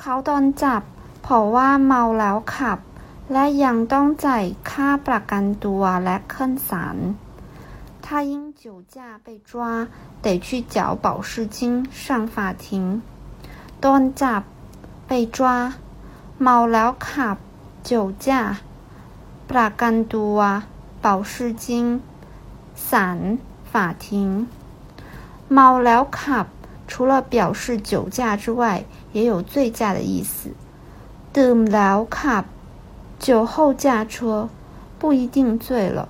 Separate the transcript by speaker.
Speaker 1: เขาโดนจับเพราะว่าเมาแล้วขับ และยังต้องจ่ายค่าประกันตัวและขึ้นศาล他因酒驾被抓，得去缴保释金上法庭。โดนจับ被抓เมาแล้วขับ酒驾ประกันตัว保释金ศาล法庭เมาแล้วขับ 除了表示酒驾之外，也有醉驾的意思。ดื่มแล้วขับ酒后驾车不一定醉了。